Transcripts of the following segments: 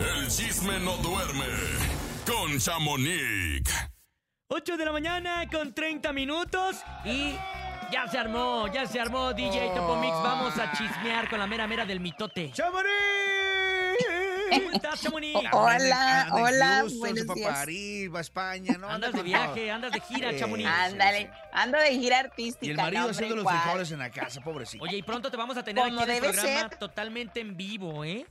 El chisme no duerme con Chamonix. 8 de la mañana con 30 minutos y ya se armó, ya se armó DJ Topo Mix. Vamos a chismear con la mera mera del mitote. ¡Chamonix! ¿Cómo estás, Chamonix? Hola, hola, buenos días. a París, va a España, ¿no? Andas Anda de viaje, andas de gira. Chamonix. Ándale, ando de gira artística. Y el marido haciendo los frijoles en la casa, pobrecito. Oye, y pronto te vamos a tener aquí en el programa totalmente en vivo, ¿eh?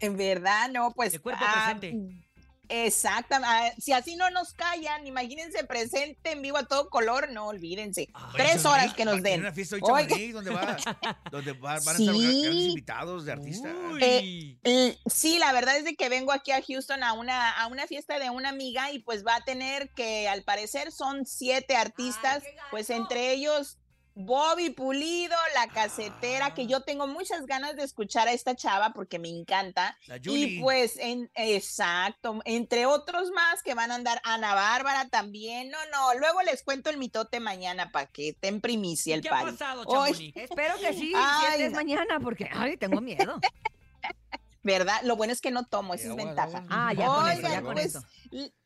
En verdad, no, pues. De cuerpo ah, presente. Exacto. ah, si así no nos callan, imagínense presente en vivo a todo color, no olvídense. Ay, Tres Chamonix, horas que nos den. una fiesta hoy. Chamonix, donde, va, donde va- van a estar Sí. grandes invitados de artistas. Uy. Eh, Eh, Sí, la verdad es de que vengo aquí a Houston a una, a una fiesta de una amiga y pues va a tener que al parecer son siete artistas, pues entre ellos Bobby Pulido, la casetera, que yo tengo muchas ganas de escuchar a esta chava porque me encanta. La Y Julie. pues, en, exacto, entre otros más que van a andar, Ana Bárbara también. No, no, luego les cuento el mitote mañana para que esté en primicia el ¿Qué ha party. pasado, Chamonix? Espero que sí, si Ay, este es no. mañana, porque ay, tengo miedo. ¿Verdad? Lo bueno es que no tomo, esa es ventaja. agua. Ah, ya con eso, Oigan, ya con pues, eso.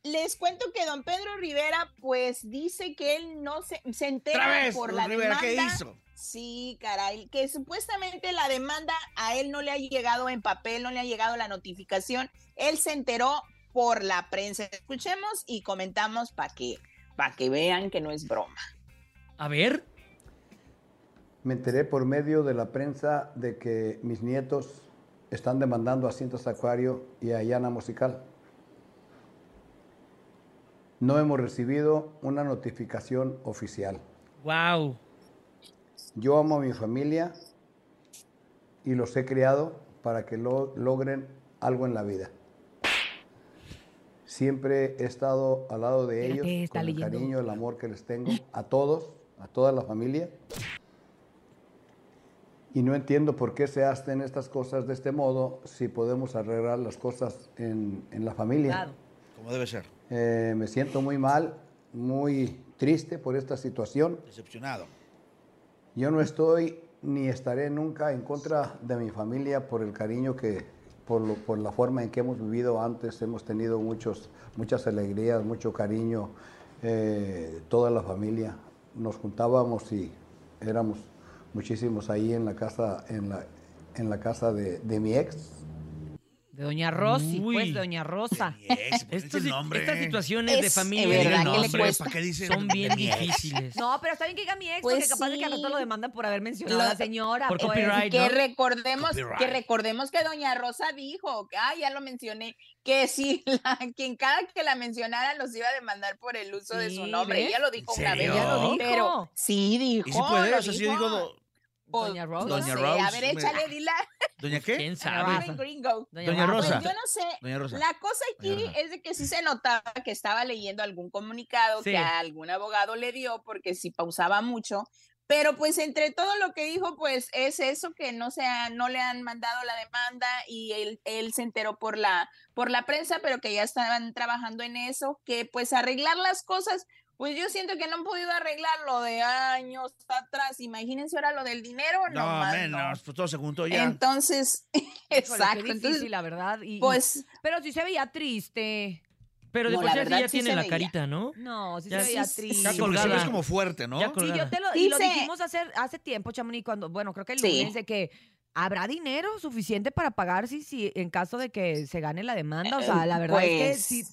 Les cuento que don Pedro Rivera, pues dice que él no se, se entera Otra vez, por la Rivera, demanda. ¿qué hizo? Sí, caray, que supuestamente la demanda a él no le ha llegado en papel, no le ha llegado la notificación. Él se enteró por la prensa. Escuchemos y comentamos para que, para que vean que no es broma. A ver. Me enteré por medio de la prensa de que mis nietos están demandando a Cintas Acuario y a Yana Musical. No hemos recibido una notificación oficial. Wow. Yo amo a mi familia y los he criado para que lo- logren algo en la vida. Siempre he estado al lado de ellos está con el leyendo. cariño, el amor que les tengo a todos, a toda la familia. Y no entiendo por qué se hacen estas cosas de este modo si podemos arreglar las cosas en, en la familia. Claro. Como debe ser. Eh, me siento muy mal, muy triste por esta situación. Decepcionado. Yo no estoy ni estaré nunca en contra de mi familia por el cariño que, por, lo- por la forma en que hemos vivido antes. Hemos tenido muchos, muchas alegrías, mucho cariño, eh, toda la familia. Nos juntábamos y éramos muchísimos ahí en la casa, en la, en la casa de, de mi ex. De Doña Rosy, Uy. pues, Doña Rosa. Ex, pues, Estos- estas situaciones de familia es verdad le. ¿Para qué dicen son bien difíciles. No, pero está bien que diga mi ex, Pues porque capaz de que al rato lo demandan por haber mencionado a la señora. Por pues. copyright. que ¿no? recordemos Copyright. que recordemos que doña Rosa dijo que ah ya lo mencioné que si la, quien cada que la mencionara los iba a demandar por el uso de su nombre ¿ves? ella lo dijo ¿En una vez? Ella lo dijo. pero sí dijo ¿Y si puede? O sea, si yo digo, Pues, Doña Rose. no Doña sé, Rose, a ver échale dila ¿Doña qué? ¿Quién Rosa. sabe? Gringo Doña pues Rosa. yo no sé Doña Rosa. la cosa aquí Rosa. es de que sí se notaba que estaba leyendo algún comunicado Sí. que algún abogado le dio porque si pausaba mucho, pero pues entre todo lo que dijo pues es eso que no se ha- no le han mandado la demanda y él, él se enteró por la por la prensa, pero que ya estaban trabajando en eso, que pues arreglar las cosas pues yo siento que no han podido arreglarlo de años atrás. Imagínense ahora lo del dinero, No, más menos, pues todo se juntó ya. Entonces, Híjole, qué exacto. difícil, Entonces, la verdad. y- y- pues pero sí se veía triste. Pero de No, por la sí así verdad ya sí tiene la veía. carita, ¿no? No, sí Ya se veía triste. porque colgada. es como fuerte, ¿no? Ya Sí, yo te lo, y lo dijimos hace, hace tiempo, Chamonix, cuando, bueno, creo que el Sí. lunes, de que habrá dinero suficiente para pagar si, si en caso de que se gane la demanda. O sea, la verdad es que Pues- sí,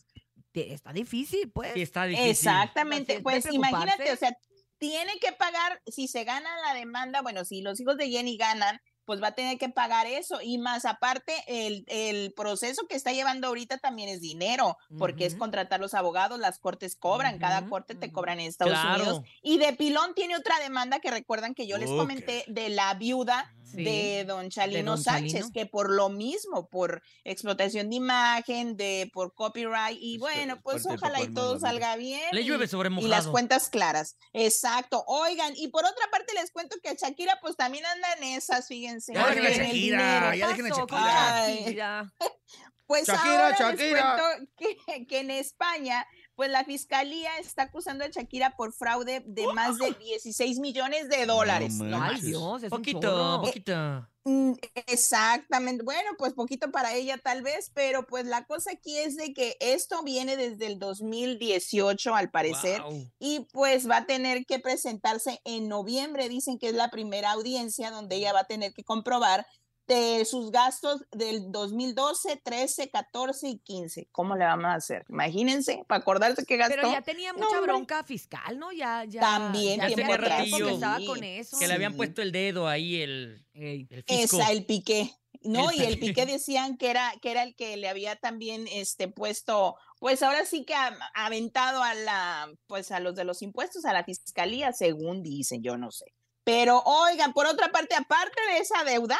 está difícil, pues. Sí, está difícil. Exactamente, pues imagínate, o sea, tiene que pagar, si se gana la demanda, bueno, si los hijos de Jenny ganan, pues va a tener que pagar eso. Y más aparte, el, el proceso que está llevando ahorita también es dinero, porque es contratar los abogados, las cortes cobran, cada corte te cobran en Estados Claro. Unidos. Y de pilón tiene otra demanda que recuerdan que yo les comenté de la viuda Sí, de don Chalino don Sánchez, Chalino. que por lo mismo, por explotación de imagen, de por copyright, y Es bueno, que pues ojalá y todo salga bien. Le llueve sobre y las mojado. cuentas claras. Exacto. Oigan, y por otra parte les cuento que Shakira pues también anda en esas, fíjense. Ya dejen a Shakira, ya dejen a Shakira. Ay. Pues Shakira, ahora Shakira. les cuento que, que en España pues la fiscalía está acusando a Shakira por fraude de más de 16 millones de dólares. No ¿no? Ay. Dios, es Poquito, poquito. Mm, Exactamente. Bueno, pues poquito para ella tal vez, pero pues la cosa aquí es de que esto viene desde el 2018 al parecer y pues va a tener que presentarse en noviembre. Dicen que es la primera audiencia donde ella va a tener que comprobar de sus gastos del 2012, 13, 14 y 15. ¿Cómo le vamos a hacer? Imagínense, para acordarse que gastó. Pero ya tenía No, mucha hombre. bronca fiscal, ¿no? Ya, ya. También ya tiempo atrás, estaba con eso. Que le habían puesto el dedo ahí el, el fisco. Esa, el piqué. No, El y el piqué. piqué decían que era, que era el que le había también este puesto, pues ahora sí que ha aventado a la, pues a los de los impuestos, a la fiscalía, según dicen, yo no sé. Pero oigan, por otra parte, aparte de esa deuda,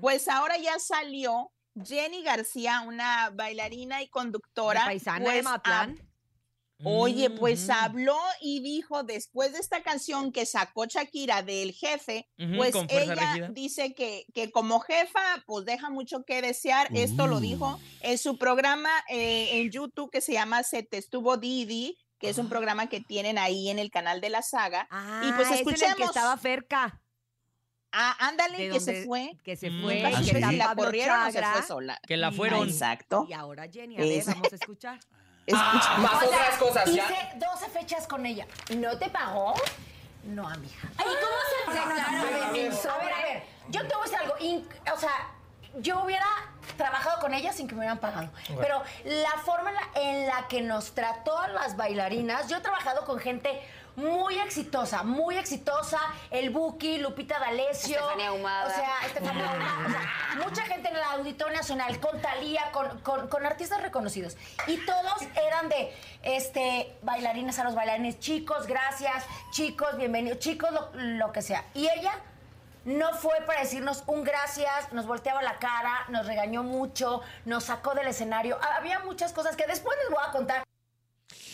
Pues ahora ya salió Jenny García, una bailarina y De conductora. paisana de pues, Matlán. Oye, pues Ujú. habló y dijo después de esta canción que sacó Shakira del jefe, pues ella dice que, que como jefa, pues deja mucho que desear. Esto lo dijo en su programa eh, en YouTube que se llama Se te estuvo Didi, que es un Ah. programa que tienen ahí en el canal de la saga. Ah, y pues es en el que escuchemos. estaba Ferca. Ah, ándale, que se fue. Que se Mm. fue. Ah, que la corrieron o se Chagra, fue sola. Que la y- fueron. Exacto. Y ahora Jenny, a ver, vamos a escuchar. Escucha. Más O sea, otras cosas, hice ya. 12 fechas con ella. ¿No te pagó? No, amiga. Ay, ¿cómo se No, no, no, declara? a ver, a ver, a ver. Yo te voy a decir algo. in- o sea, yo hubiera trabajado con ella sin que me hubieran pagado. Pero la forma en la, en la que nos trató a las bailarinas, yo he trabajado con gente muy exitosa, muy exitosa. El Buki, Lupita D'Alessio. Estefanía Ahumada. O sea, Estefanía Ahumada. o sea, mucha gente en el Auditorio Nacional, con Talía, con, con- con artistas reconocidos. Y todos eran de este bailarines a los bailarines. Chicos, gracias. Chicos, bienvenidos. Chicos, lo, lo que sea. Y ella no fue para decirnos un gracias, nos volteaba la cara, nos regañó mucho, nos sacó del escenario. Había muchas cosas que después les voy a contar.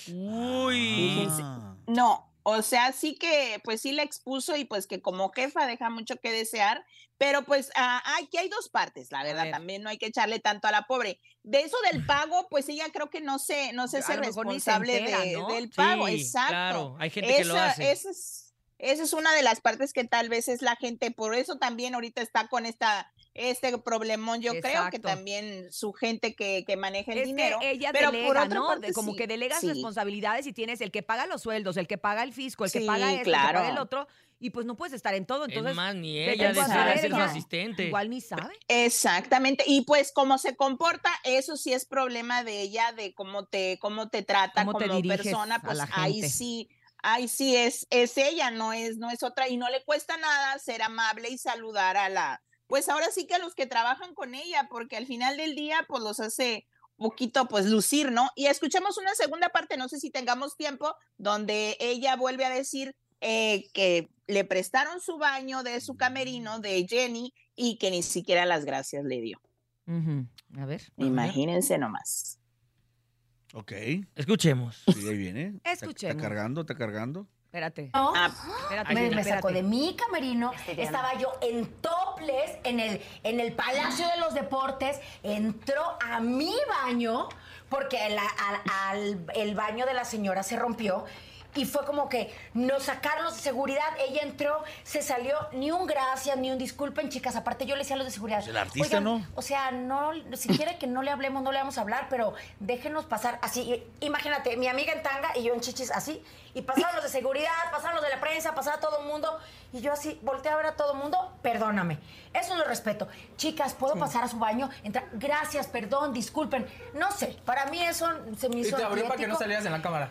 Uy. Ah. No, o sea, sí que, pues sí la expuso y pues que como jefa deja mucho que desear, pero pues ah, aquí hay dos partes, la verdad, ver. también no hay que echarle tanto a la pobre. De eso del pago, pues ella creo que no se, no se hace responsable entera, de- ¿no? del pago, Sí, exacto. claro, hay gente que lo hace. Esa es, esa es una de las partes que tal vez es la gente, por eso también ahorita está con esta este problemón, yo creo que también su gente que, que maneja el Es dinero. que ella pero delega, por otra ¿no? parte, De- como sí, que delegas sí. responsabilidades y tienes el que paga los sueldos, el que paga el fisco, el que paga esto, el que paga el claro. otro, y pues no puedes estar en todo. Entonces, es más, ni ¿qué ella saber? ser su asistente. Igual ni sabe. Exactamente, y pues cómo se comporta, eso sí es problema de ella, de cómo te, cómo te trata Cómo como persona, pues ahí sí, ahí sí es, es ella, no es, no es otra, y no le cuesta nada ser amable y saludar a la, pues ahora sí que a los que trabajan con ella, porque al final del día, pues los hace poquito pues lucir, ¿no? Y escuchemos una segunda parte, no sé si tengamos tiempo, donde ella vuelve a decir eh, que le prestaron su baño de su camerino de Jenny y que ni siquiera las gracias le dio. A ver. Imagínense nomás. Ok. Escuchemos. Sí, ahí viene. Escuchemos. Está cargando, está cargando. Espérate. ¿no? Ah, Espérate, me, sacó de mi camerino, estaba yo en toples en el, en el Palacio de los Deportes, entró a mi baño, porque la- al- al- el baño de la señora se rompió. Y fue como que nos sacaron los de seguridad, ella entró, se salió, ni un gracias, ni un disculpen, chicas. Aparte, yo le decía a los de seguridad. Pues el artista, ¿no? O sea, no, si quiere que no le hablemos, no le vamos a hablar, pero déjenos pasar así. Imagínate, mi amiga en tanga y yo en chichis así. Y pasaron los de seguridad, pasaron los de la prensa, pasaron a todo el mundo. Y yo así, volteé a ver a todo el mundo, perdóname. Eso lo respeto. Chicas, ¿puedo pasar a su baño? Entra, gracias, perdón, disculpen. No sé, para mí eso se me Y hizo te abrió para que no salieras en la cámara.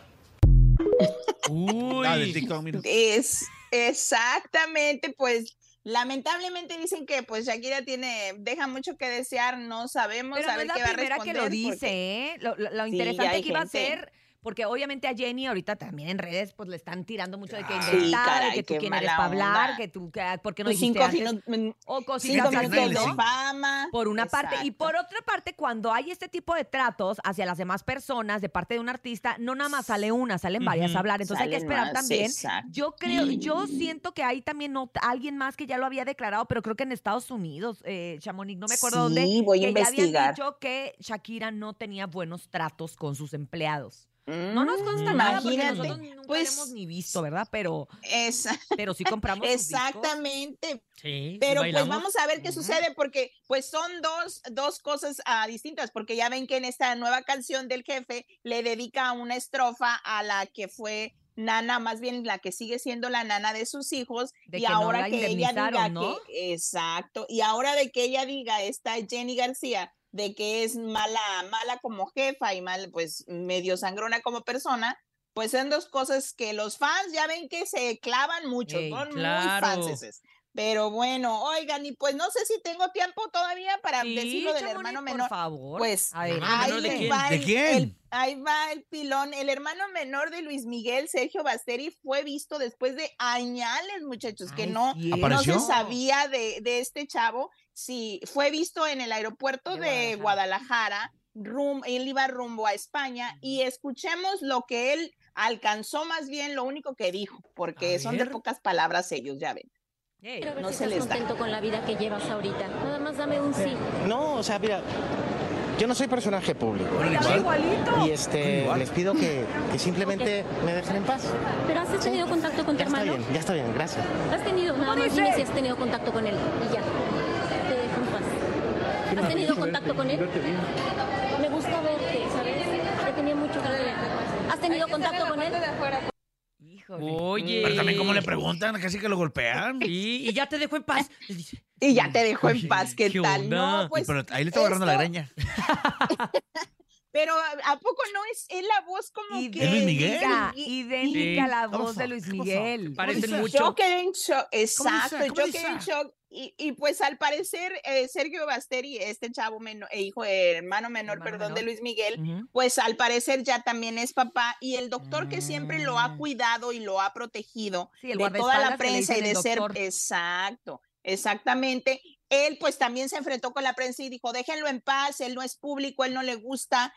Uy. Ah, del TikTok, mira. Es exactamente, pues lamentablemente dicen que pues Shakira tiene, deja mucho que desear, no sabemos Pero a no ver es qué la va a primera que lo dice, porque- ¿eh? Lo, lo- lo Sí, interesante hay que iba a ser, porque obviamente a Jenny ahorita tambií en redes pues le están tirando mucho de que Sí, inventada, de caray, que tú quién eres para hablar, que tú, que, ¿por qué no Pues dijiste cinco, antes? minu- O cinco cositas minutos así, de ¿no? fama. Por una parte. Y por otra parte, cuando hay este tipo de tratos hacia las demás personas de parte de un artista, no nada más sale una, salen varias a hablar. Entonces hay que esperar más, también. exacto. Yo creo, yo siento que hay también no- alguien más que ya lo había declarado, pero creo que en Estados Unidos, eh, Chamonix, no me acuerdo dónde, Sí, voy a que ya habían investigar. dicho que Shakira no tenía buenos tratos con sus empleados. No nos consta Mm, nada porque imagínate, nosotros nunca pues, lo hemos ni visto, ¿verdad? Pero, Esa- pero sí compramos exactamente. Sí, Pero pues vamos a ver qué sucede porque pues son dos, dos cosas ah, distintas porque ya ven que en esta nueva canción del jefe le dedica una estrofa a la que fue nana, más bien la que sigue siendo la nana de sus hijos De y que no ahora la que ella diga ¿no? que exacto y ahora de que ella diga esta Jenny García de que es mala mala como jefa y mal pues medio sangrona como persona pues son dos cosas que los fans ya ven que se clavan mucho, Ey, son claro. muy fanses. Pero bueno, oigan, y pues no sé si tengo tiempo todavía para Sí, decir lo del hermano por menor. favor. Pues A ver, de quién? va ¿De el- quién? Ahí va el pilón. El hermano menor de Luis Miguel, Sergio Basteri, fue visto después de añales, muchachos, que Ay, no, cierto. no se sabía de, de este chavo. Sí, fue visto en el aeropuerto De de Guadalajara. rum- él iba rumbo a España y escuchemos lo que él alcanzó más bien, lo único que dijo, porque A son de ver. pocas palabras ellos, ya ven. Ey, Quiero ver No si se estás les da. contento con la vida que llevas ahorita. Nada más dame un sí. No, o sea, mira, yo no soy personaje público. igualito. Y este, Igual. les pido que, que simplemente me dejen en paz. Pero has tenido contacto con tu Ya está hermano. bien, ya está bien, gracias. Has tenido, nada más dime si has tenido contacto con él. Y ya. Te dejo en paz. ¿Has tenido contacto con él? Me gusta verte, ¿sabes? Ya tenía mucho que ver. ¿Has tenido contacto con él? Híjole. Oye. Pero también como le preguntan, casi que lo golpean. Y, y ya te dejo en paz. Y ya te dejo en paz, ¿qué ¿Qué tal? onda? No, pues, pero ahí le está agarrando la greña. pero ¿a poco no es, es la voz como Y que... ¿Es Luis Miguel? idéntica, y- idéntica Sí. la ¿Cómo voz de? Luis. Miguel. Parecen dice? mucho. Yo quedé en shock, exacto, ¿Cómo yo quedé en shock. Y, y pues al parecer eh, Sergio Basteri, este chavo menor, eh, hijo, eh, hermano menor, Hermano perdón, menor. de Luis Miguel, pues al parecer ya también es papá y el doctor que siempre lo ha Mm. cuidado y lo ha protegido Sí, de toda la prensa y de ser exacto, exactamente. Él pues también se enfrentó con la prensa y dijo, déjenlo en paz, él no es público, él no le gusta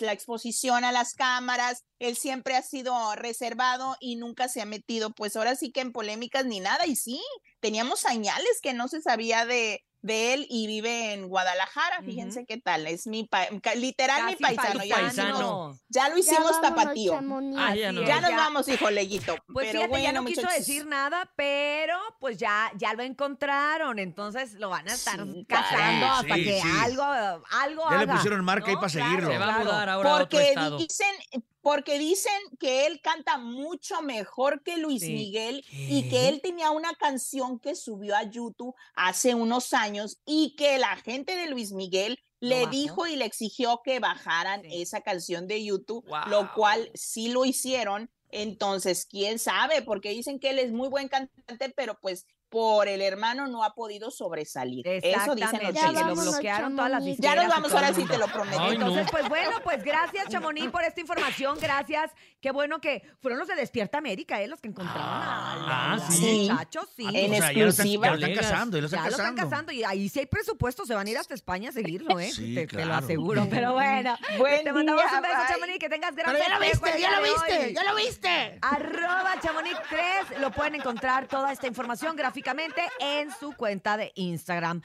la exposición a las cámaras, él siempre ha sido reservado y nunca se ha metido pues ahora sí que en polémicas ni nada y sí, teníamos señales que no se sabía de, de él y vive en Guadalajara, fíjense qué tal, es mi, literal mi paisano, ya, lo paisano. hicimos- ya lo hicimos tapatío. Ah, ya no. Así Ya nos vamos, hijo Leyito. Pues pero fíjate, bueno, ya no quiso decir nada, pero pues ya, ya lo encontraron. Entonces lo van a estar Sí, cazando caray. hasta Sí, que sí. algo, algo Ya le pusieron marca ahí ¿no? para Claro, seguirlo. Se va a claro. mudar ahora a otro porque dicen porque dicen que él canta mucho mejor que Luis Sí. Miguel y que él tenía una canción que subió a YouTube hace unos años y que la gente de Luis Miguel le bajó. dijo y le exigió que bajaran Sí. esa canción de YouTube, lo cual sí lo hicieron. Entonces, quién sabe, porque dicen que él es muy buen cantante, pero pues por el hermano no ha podido sobresalir. Eso dicen los Exactamente, que lo bloquearon todas las Ya nos vamos, ahora sí te lo prometo. Ay, no. Entonces, pues bueno, pues gracias, Chamonix, por esta información. Gracias. Qué bueno que fueron los de Despierta América, ¿eh? Los que encontraron a, Ah, a- sí. muchachos, sí. Ah, En o sea, ya lo están, exclusiva. ya lo están casando, ya lo están Ya lo están casando. y ahí sí hay presupuesto, se van a ir hasta España a seguirlo, ¿eh? Sí, te, te lo aseguro. Pero bueno, Buen te mandamos día, un beso, bye. Chamonix, que tengas gran Pero ya lo viste, ya lo viste, ya lo viste. Arroba Chamonix3, lo pueden encontrar toda esta información gráficamente en su cuenta de Instagram.